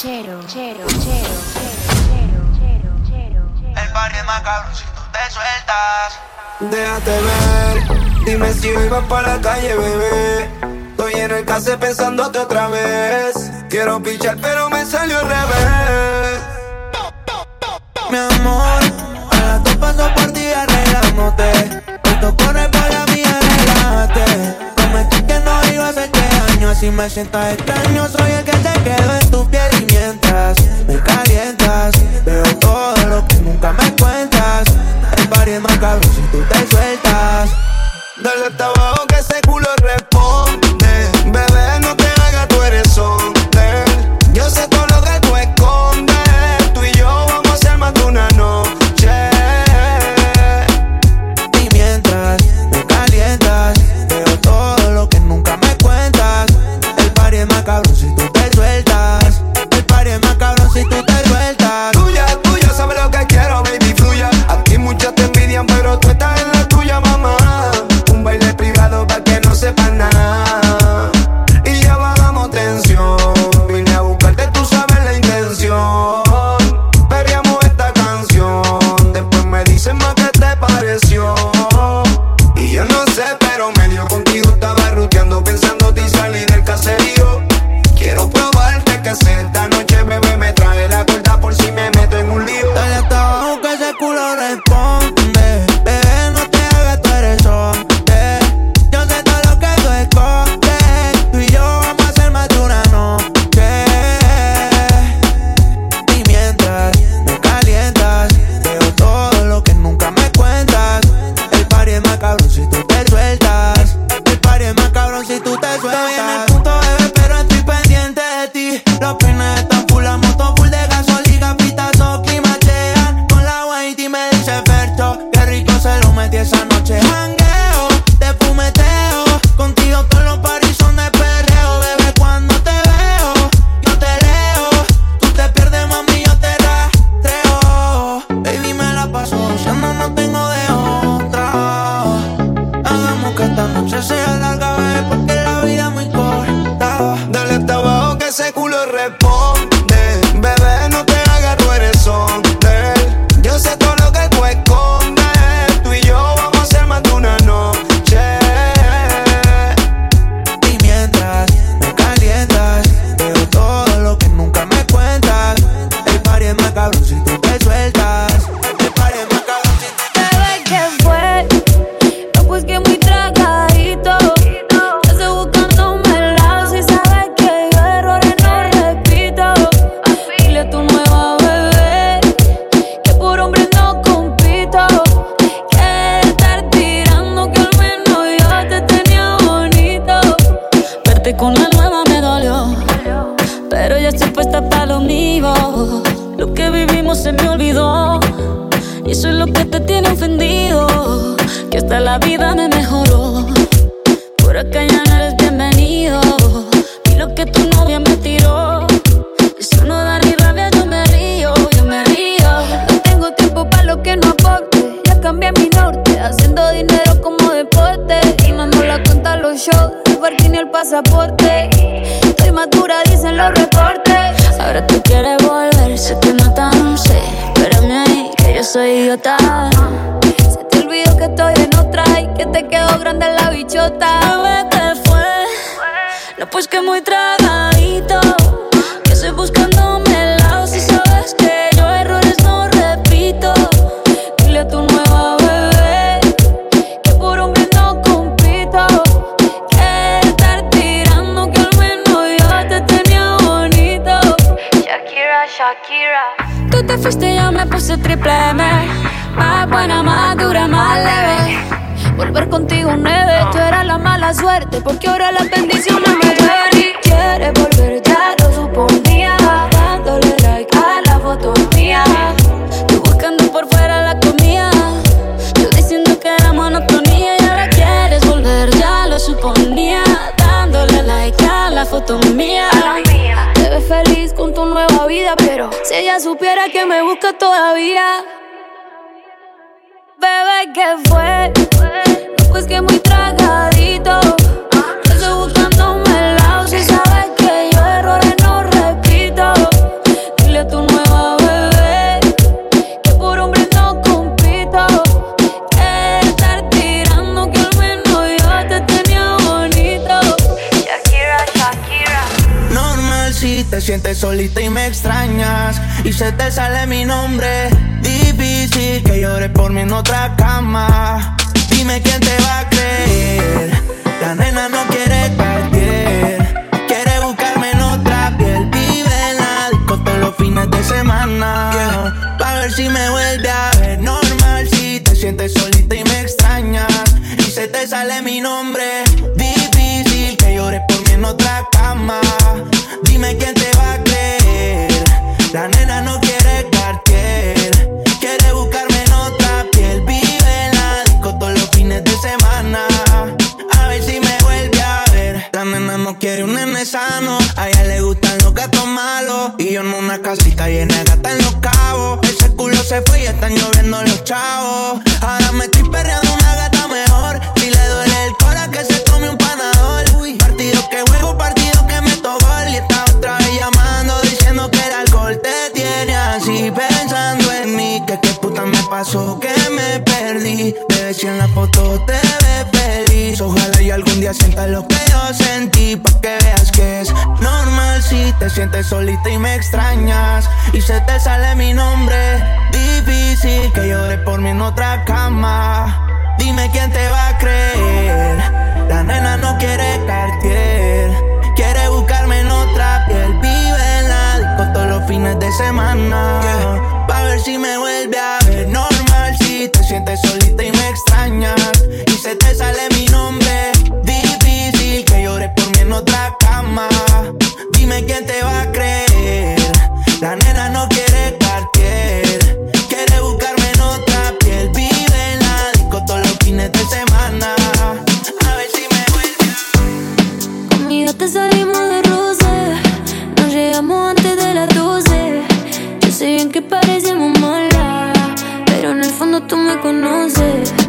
chero, chero, chero, chero, chero, chero, chero. El party es macabro si tú te sueltas. Déjate ver, dime si hoy vas para la calle, bebé. Estoy en el case pensándote otra vez. Quiero pichar, pero me salió al revés. Mi amor, a las dos paso por ti arreglándote. Esto corre para mí, arreglate si me sientas extraño Soy el que te quedo en tu piel y mientras me calientas Veo todo lo que nunca me cuentas. El party es más si tú te sueltas Dale hasta abajo que ese culo responde. soy idiota. Se te olvidó que estoy en otra y que te quedó grande la bichota. ¿Qué fue? No, pues que muy tragadito. Que estoy buscándome el lado si sabes que yo errores no repito. Dile a tu nueva bebé que por hombre no compito. Que estar tirando que al menos yo te tenía bonito. Shakira, Shakira. Tú te fuiste y yo me puse triple M buena, más dura, más leve. Volver contigo nueve, tú eras la mala suerte, porque ahora las bendiciones me llueven y quieres volver, ya lo suponía, dándole like a la foto mía. Tú buscando por fuera la comida, yo diciendo que era monotonía y ahora quieres volver, ya lo suponía, dándole like a la foto mía. Te ves feliz con tu nueva vida, pero si ella supiera que me busca todavía bebé, ¿qué fue? Pues que muy tragadito. Yo estoy buscándome el lado, si sabes que yo errores no repito. Dile a tu nueva bebé que por hombre no compito. Que estar tirando que al menos yo te tenía bonito. Shakira, Shakira. Normal si te sientes solita y me extrañas y se te sale mi nombre. Dile llores por mí en otra cama. Dime quién te va a creer. La nena no quiere partir. Quiere buscarme en otra piel. Vive en la disco todos los fines de semana. Yeah. Pa' ver si me vuelve a ver normal. Si te sientes solita y me extrañas. Y se te sale mi nombre. Difícil que llores por mí en otra cama. Dime quién te child. que me perdí. Bebé, si en la foto te ve feliz. Ojalá y algún día sientas lo que yo sentí. Pa' que veas que es normal si te sientes solita y me extrañas. Y se te sale mi nombre. Difícil que llore por mí en otra cama. Dime quién te va a creer. La nena no quiere cartier. Quiere buscarme en otra piel. Vive en la disco todos los fines de semana. Yeah. Pa' ver si me vuelve a ver mal si te sientes solita y me extrañas y se te sale mi nombre. Difícil que llores por mí en otra cama. Dime quién te va a creer. La nena no quiere cartier, quiere buscarme en otra piel. Vive en la disco todos los fines de semana. A ver si me vuelve. Conmigo te tú me conoces.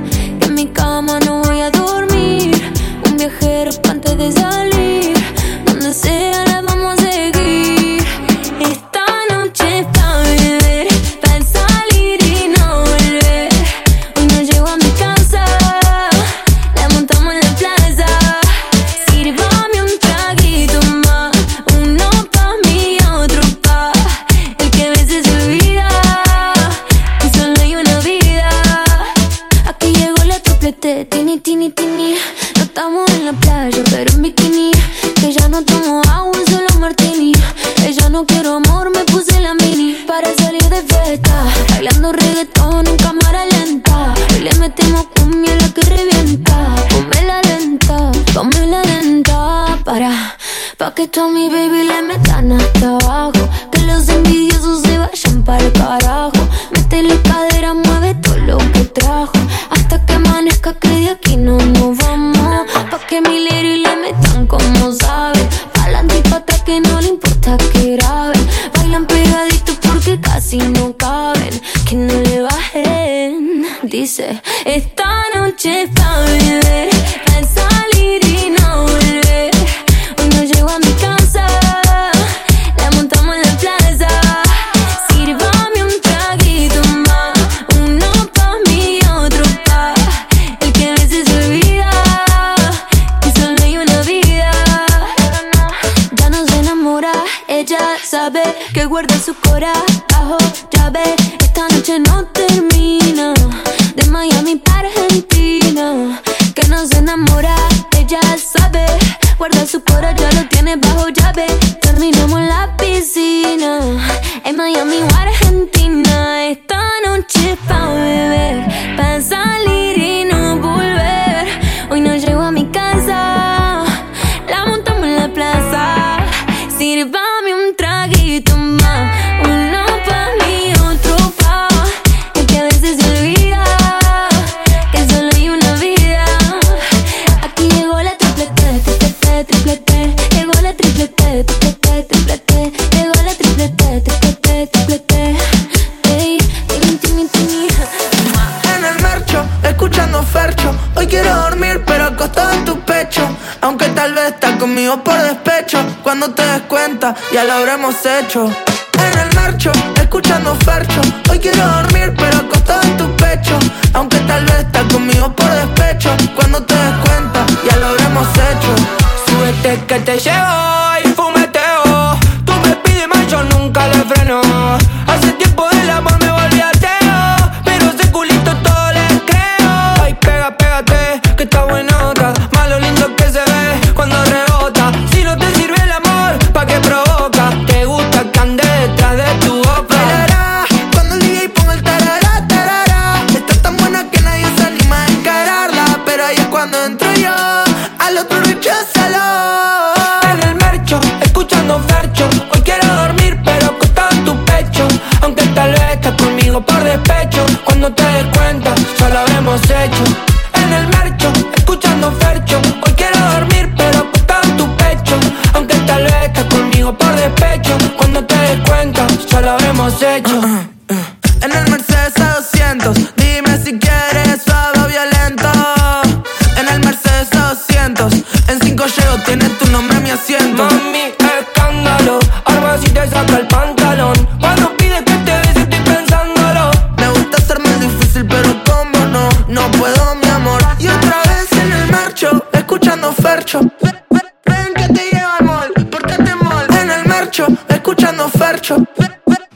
control. Ven, que te lleva al mall, pórtate mal en el mercho, escuchando fercho.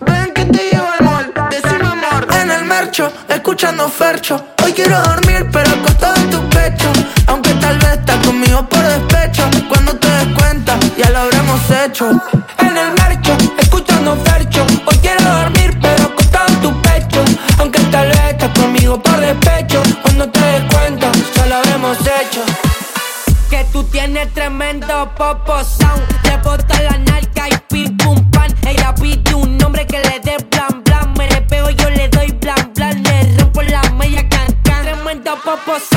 Ven, que te lleva al mall, decime amor en el mercho, escuchando fercho. Hoy quiero dormir pero acostado en tu pecho, aunque tal vez estás conmigo por despecho. Cuando te des cuenta ya lo habremos hecho. popo sound. Le bota la narca y pim pum pan. Ella pide un nombre que le dé blan blan. Me le pego, yo le doy blan blan. Le rompo la media can can. Tremendo popo sound.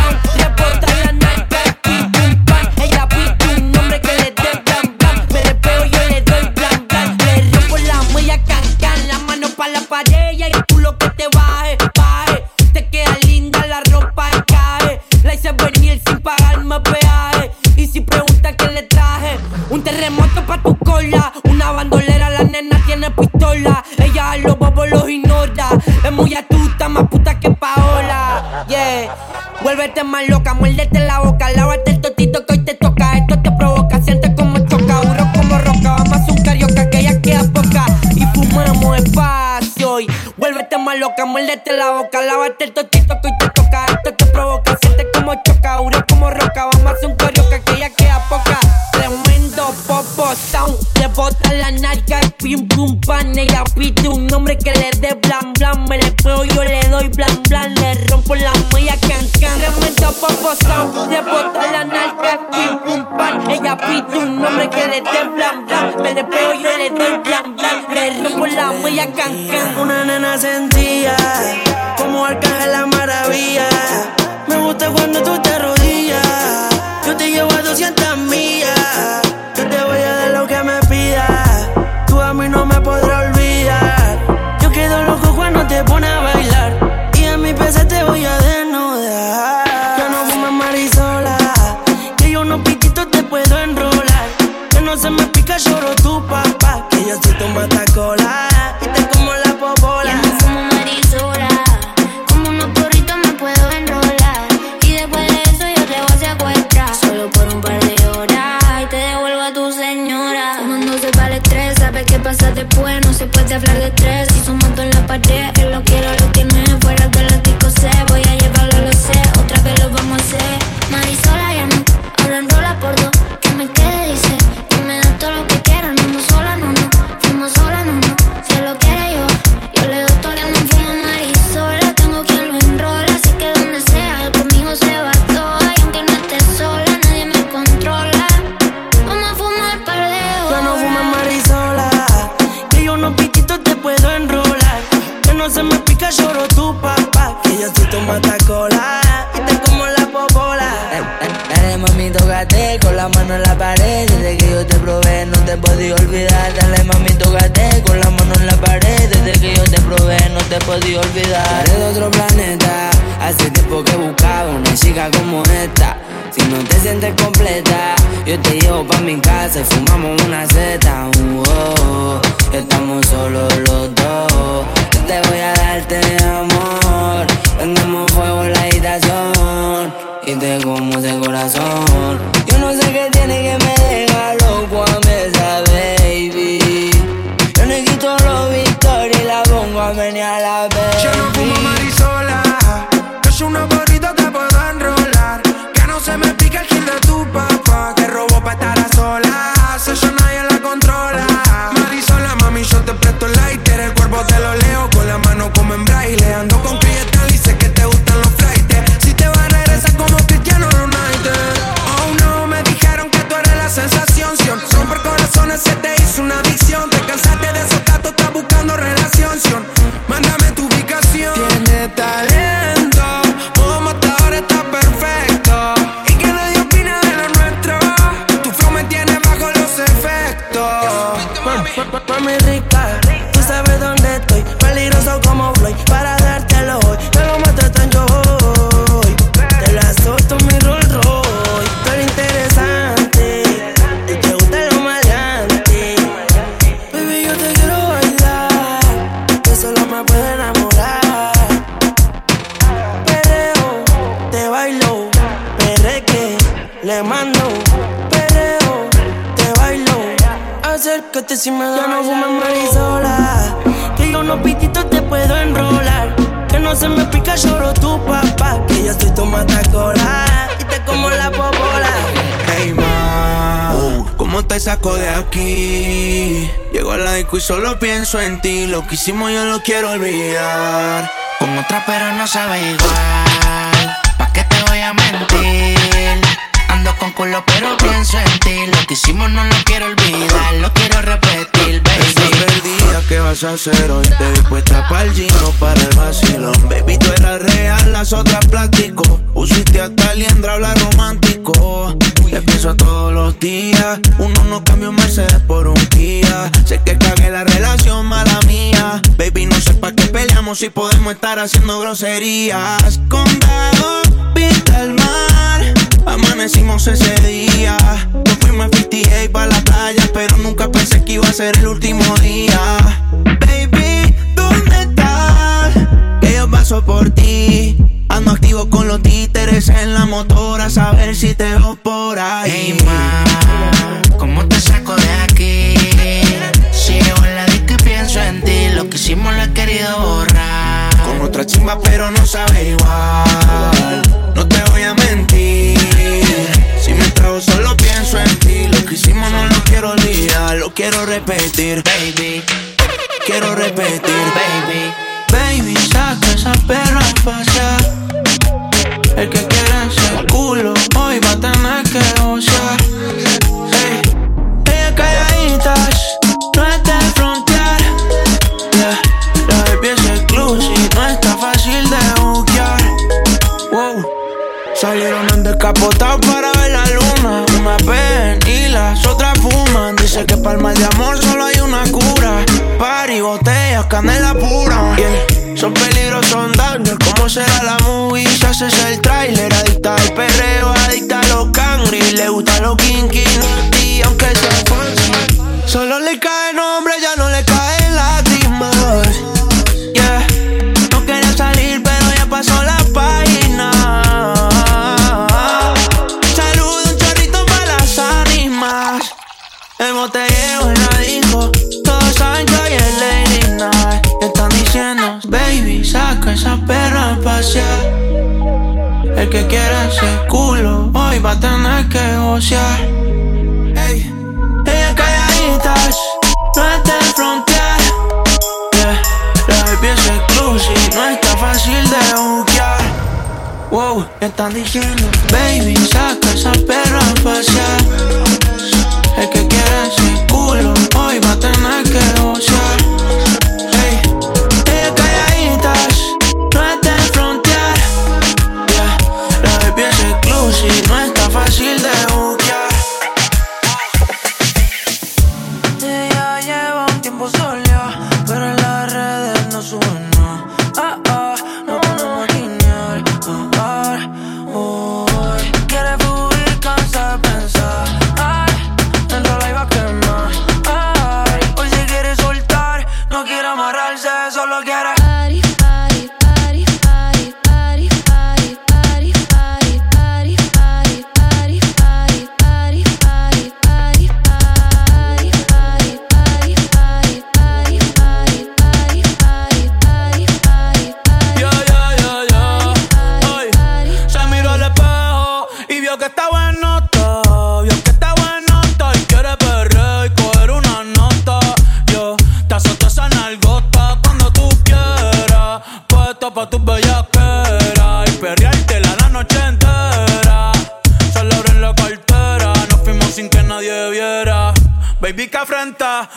ponerte más loca, muérdete la boca, lávate el totito que hoy te toca. Esto te provoca, sientes como choca, duro como roca. Vamos a un carioca que ya queda poca. Y fumamos espacio y vuélvete más loca, muérdete la boca, lávate el totito. hablar de tres. Verte si me da Ya no fumes marisola, que yo unos pititos te puedo enrolar. Que no se me pica, lloro tu papá, que yo estoy tomando cola y te como la popola. Hey ma, ¿cómo te saco de aquí? Llego a la disco y solo pienso en ti. Lo que hicimos yo lo quiero olvidar. Con otra pero no sabe igual. ¿Pa' qué te voy a mentir? Con culo pero pienso en ti. Lo que hicimos no lo quiero olvidar, lo quiero repetir, baby. perdida, ¿qué vas a hacer hoy? Te vi puesta para el gino, para el vacilón. Baby, tú eras real, las otras plástico. Usiste hasta liendra, habla romántico. Te pienso todos los días. Uno no cambia un Mercedes por un Kia. Sé que cagué la relación, mala mía. Baby, no sé pa' qué peleamos si podemos estar haciendo groserías. Condado, pinta el mar. Amanecimos ese día. Nos fuimos a 58 para la playa, pero nunca pensé que iba a ser el último día. Baby, ¿dónde estás? Que yo paso por ti. Ando activo con los títeres en la motora, a saber si te veo por ahí. Hey ma, ¿cómo te saco de aquí? Si llego en la y pienso en ti, lo que hicimos lo he querido borrar. Con otra chimba, pero no sabe igual. No te lo quiero repetir. Baby, Quiero repetir, baby. Baby, saca esa perra a pasear. El que quiera ese culo, de amor solo hay una cura. Party, botellas, canela pura. Yeah. Son peligros, son daños. ¿Cómo será la movie? Si haces el trailer, adicta al perreo, adicta a los cangri. Le gusta los kinky, y aunque sea falso. Solo le cae nombre, ya no le Quiera ese culo, hoy va a tener que gocear. Ey, ella calladitas, no es de frontear. Yeah, la baby es exclusive, no está fácil de buquear. Wow, están diciendo, baby, saca esa perra a pasear.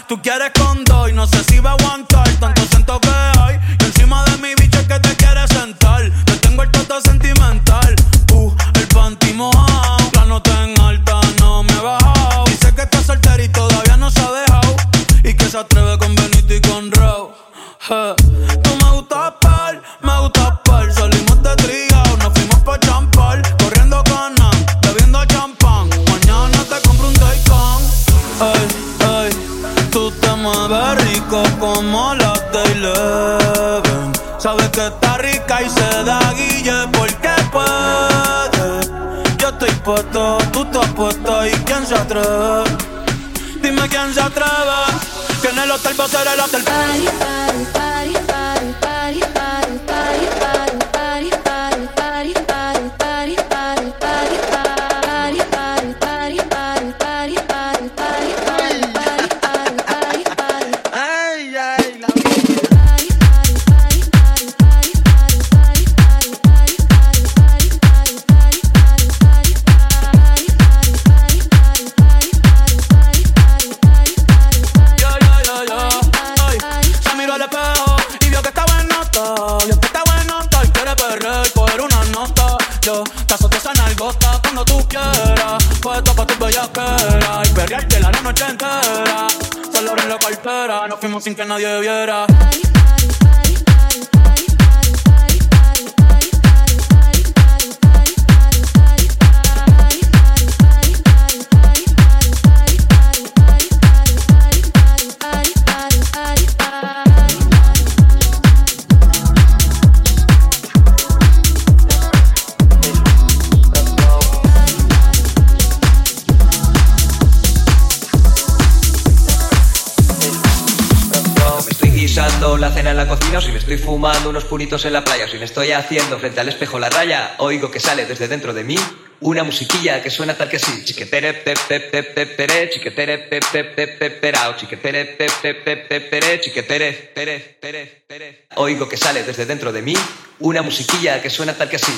Tú quieres con Dime quién se atreve, que en el hotel va a ser el hotel. Si me estoy fumando unos puritos en la playa, o si me estoy haciendo frente al espejo la raya, oigo que sale desde dentro de mí una musiquilla que suena tal que sí. Chiquetere, pep, pep, pep, pere, chiquetere, pep, pep, pep, perao, chiquetere, pep, pep, pep, chiquetere, pere, pere, pere. Oigo que sale desde dentro de mí una musiquilla que suena tal que sí.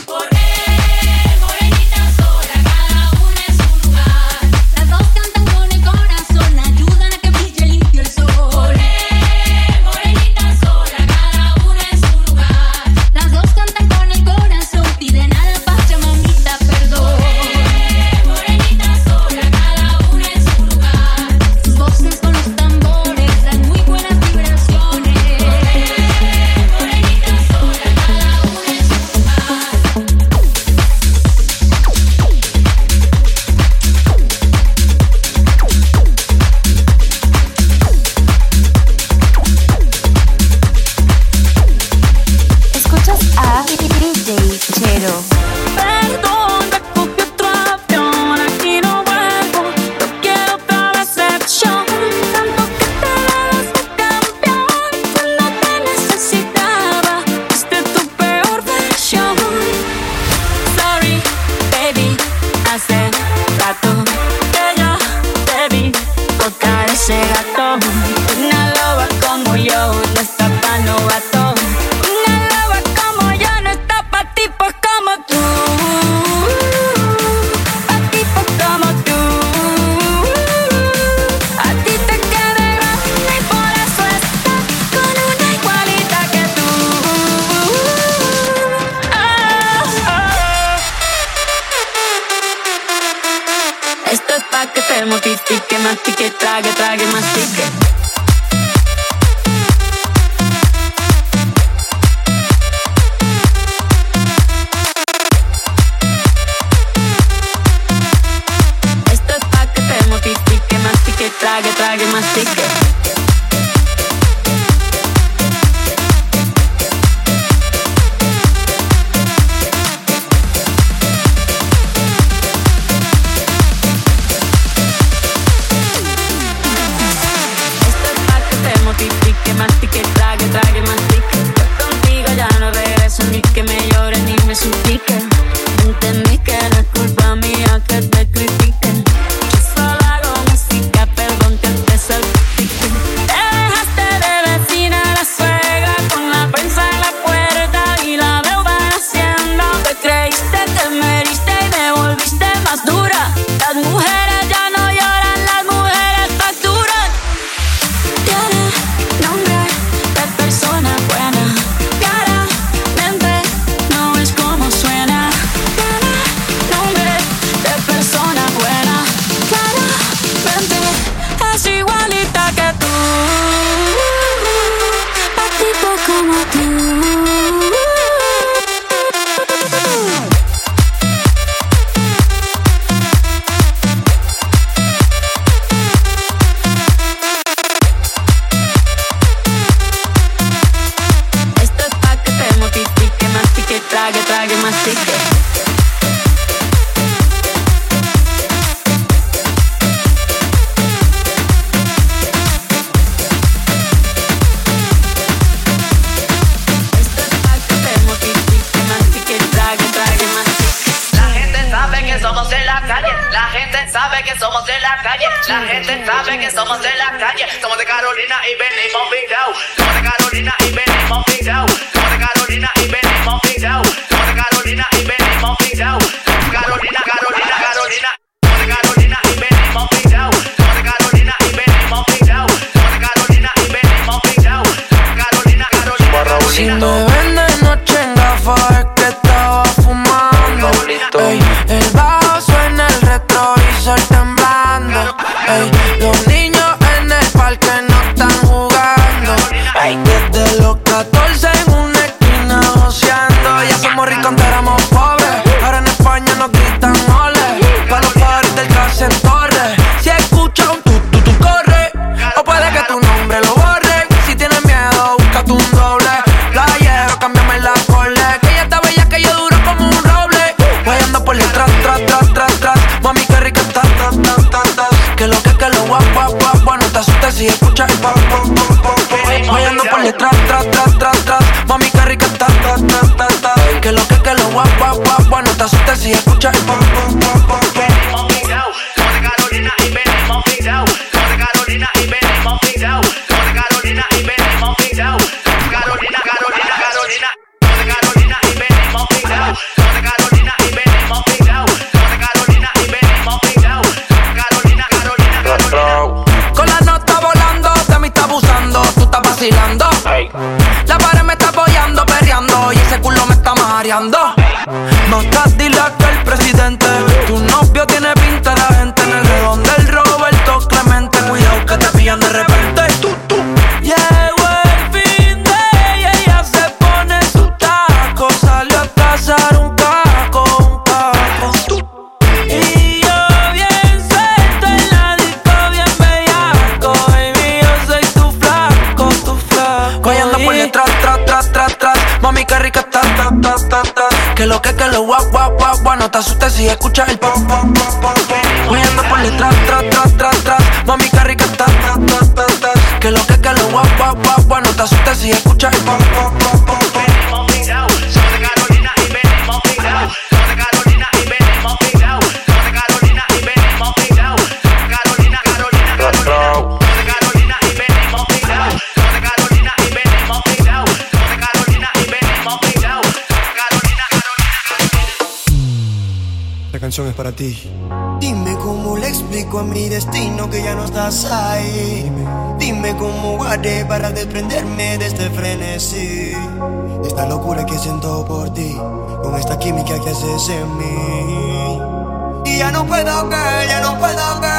somos de la calle, la gente sabe que somos de la calle, la gente sabe que somos de la calle, somos de Carolina y venimos pirados, somos de Carolina y venimos pirados, somos de Carolina y venimos pirados, somos de Carolina y venimos pirados, Carolina, Carolina, Carolina, somos de Carolina y venimos somos de Carolina y venimos somos de Carolina y venimos Carolina, Carolina, Carolina. Si me ven de noche en gafas es que estaba fumando, el bar Ay, lo te asustes si escuchas el pom, pom no te asustes si escuchas el pop, pop, pop, pop. Por detrás, tras, tras, tras, tras. Mami, qué rica estás, Que lo que, que lo guap, guap. No te asustes si escuchas el pop, es para ti. Dime cómo le explico a mi destino que ya no estás ahí. Dime cómo guardé para desprenderme de este frenesí. Esta locura que siento por ti, con esta química que haces en mí. Y ya no puedo ver, ya no puedo ver.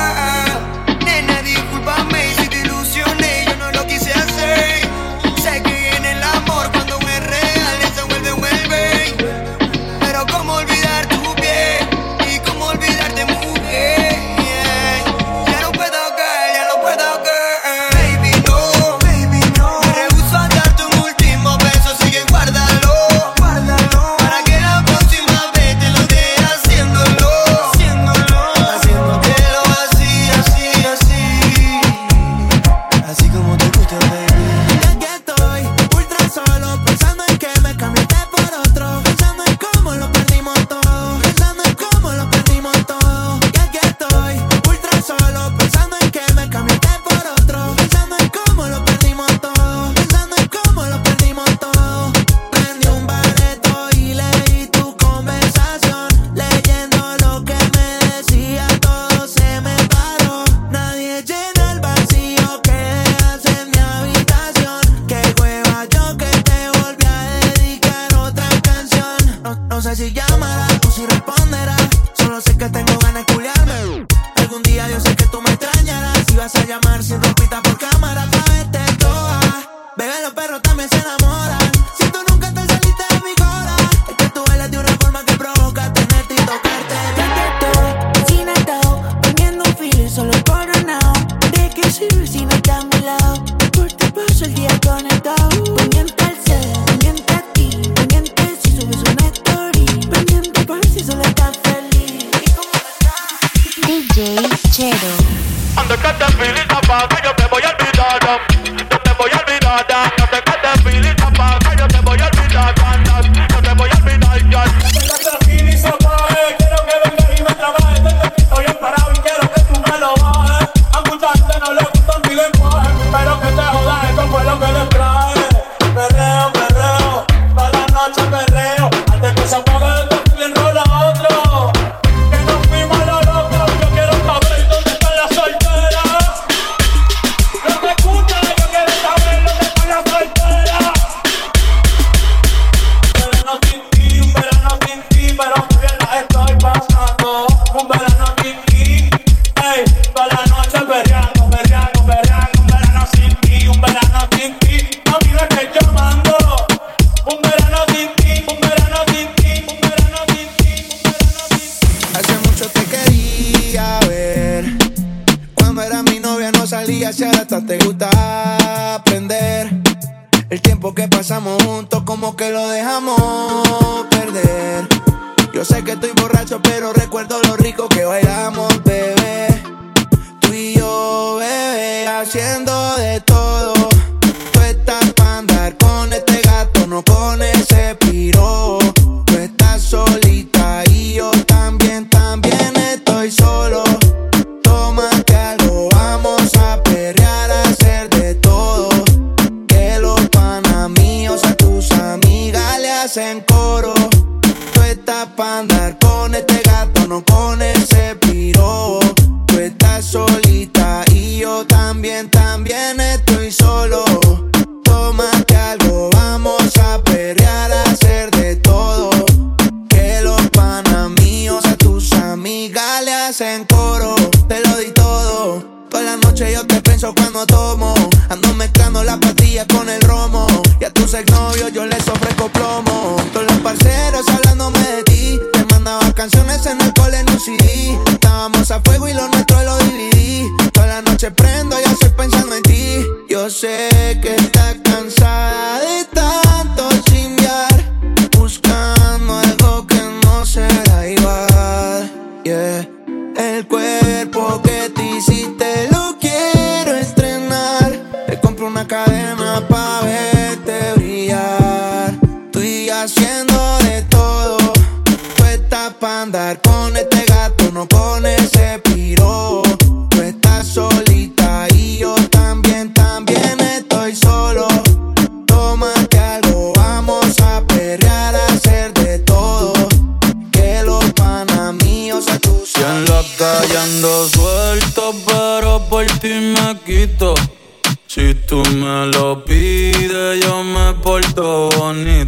se.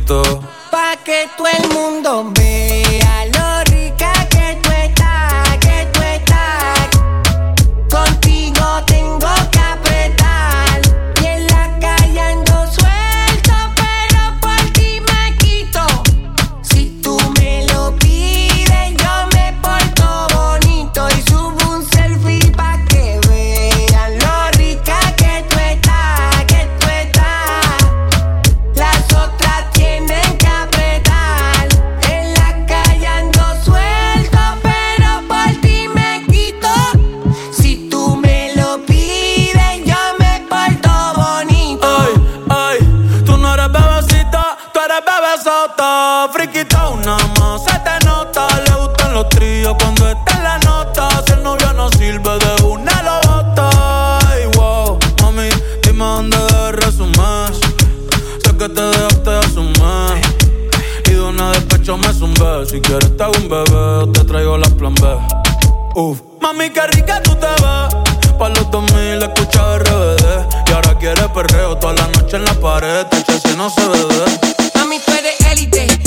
Pa' que todo el mundo vea. me zumbé. Si quieres te hago un bebé, te traigo la plan B. Uf. Mami, qué rica tú te ves. Pa' los 2000 escucha RBD. Y ahora quieres perreo toda la noche en la pared. Te si no se bebe. Mami, tú eres élite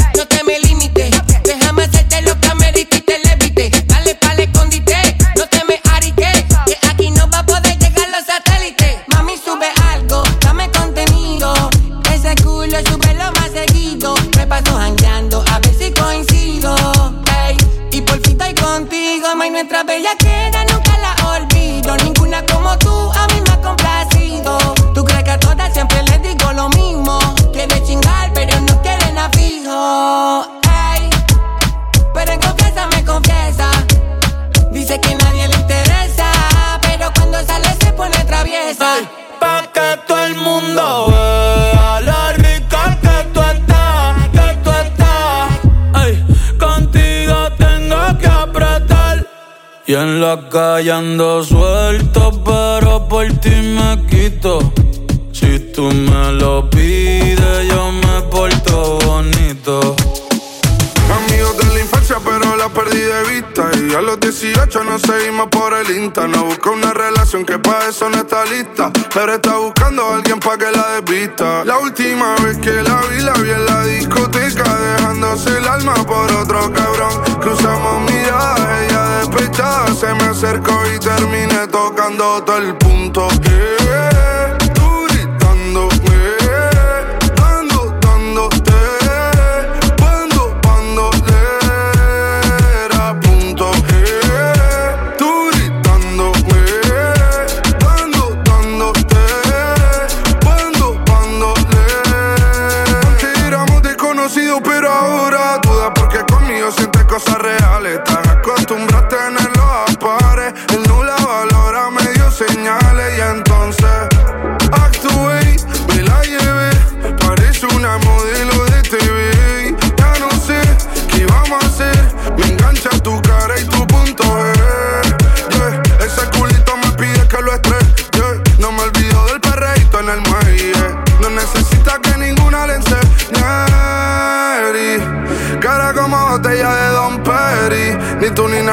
Y en la calle ando suelto, pero por ti me quito. Si tú me lo pides, yo me porto bonito. Amigos de la infancia, pero la perdí de vista. Y a los 18 nos seguimos por el Insta. No busca una relación que para eso no está lista. Pero está buscando a alguien para que la desvista. La última vez que la vi, la vi en la discoteca. Dejándose el alma por otro cabrón. Cruzamos miradas se me acercó y terminé tocando todo el punto. Yeah.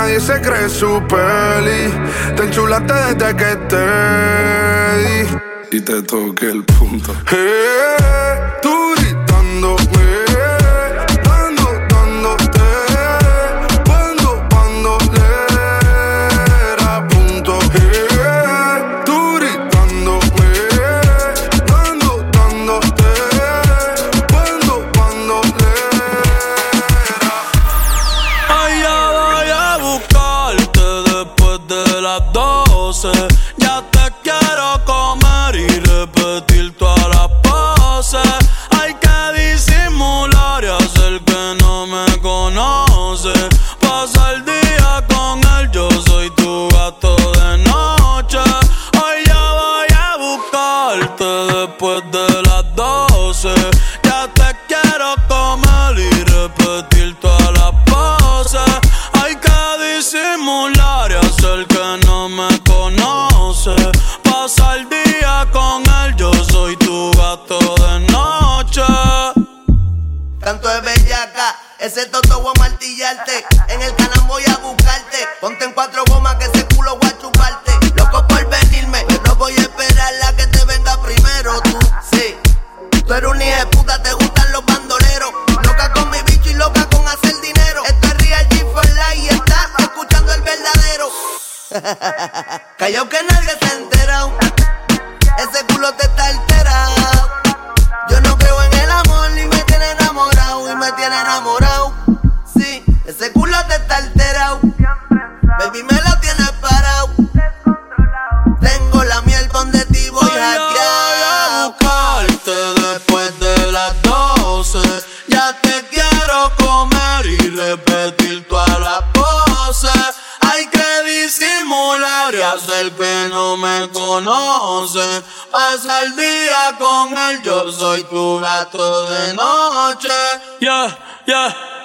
nadie se cree su peli. Te enchulaste desde que te di y te toqué el punto. Hey Ese toto voy a martillarte. En el canal voy a buscarte. Ponte en cuatro gato de noche. Yeah, yeah.